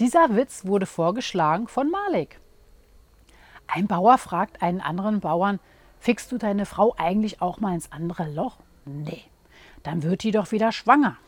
Dieser Witz wurde vorgeschlagen von Malik. Ein Bauer fragt einen anderen Bauern, fickst du deine Frau eigentlich auch mal ins andere Loch? Nee, dann wird die doch wieder schwanger.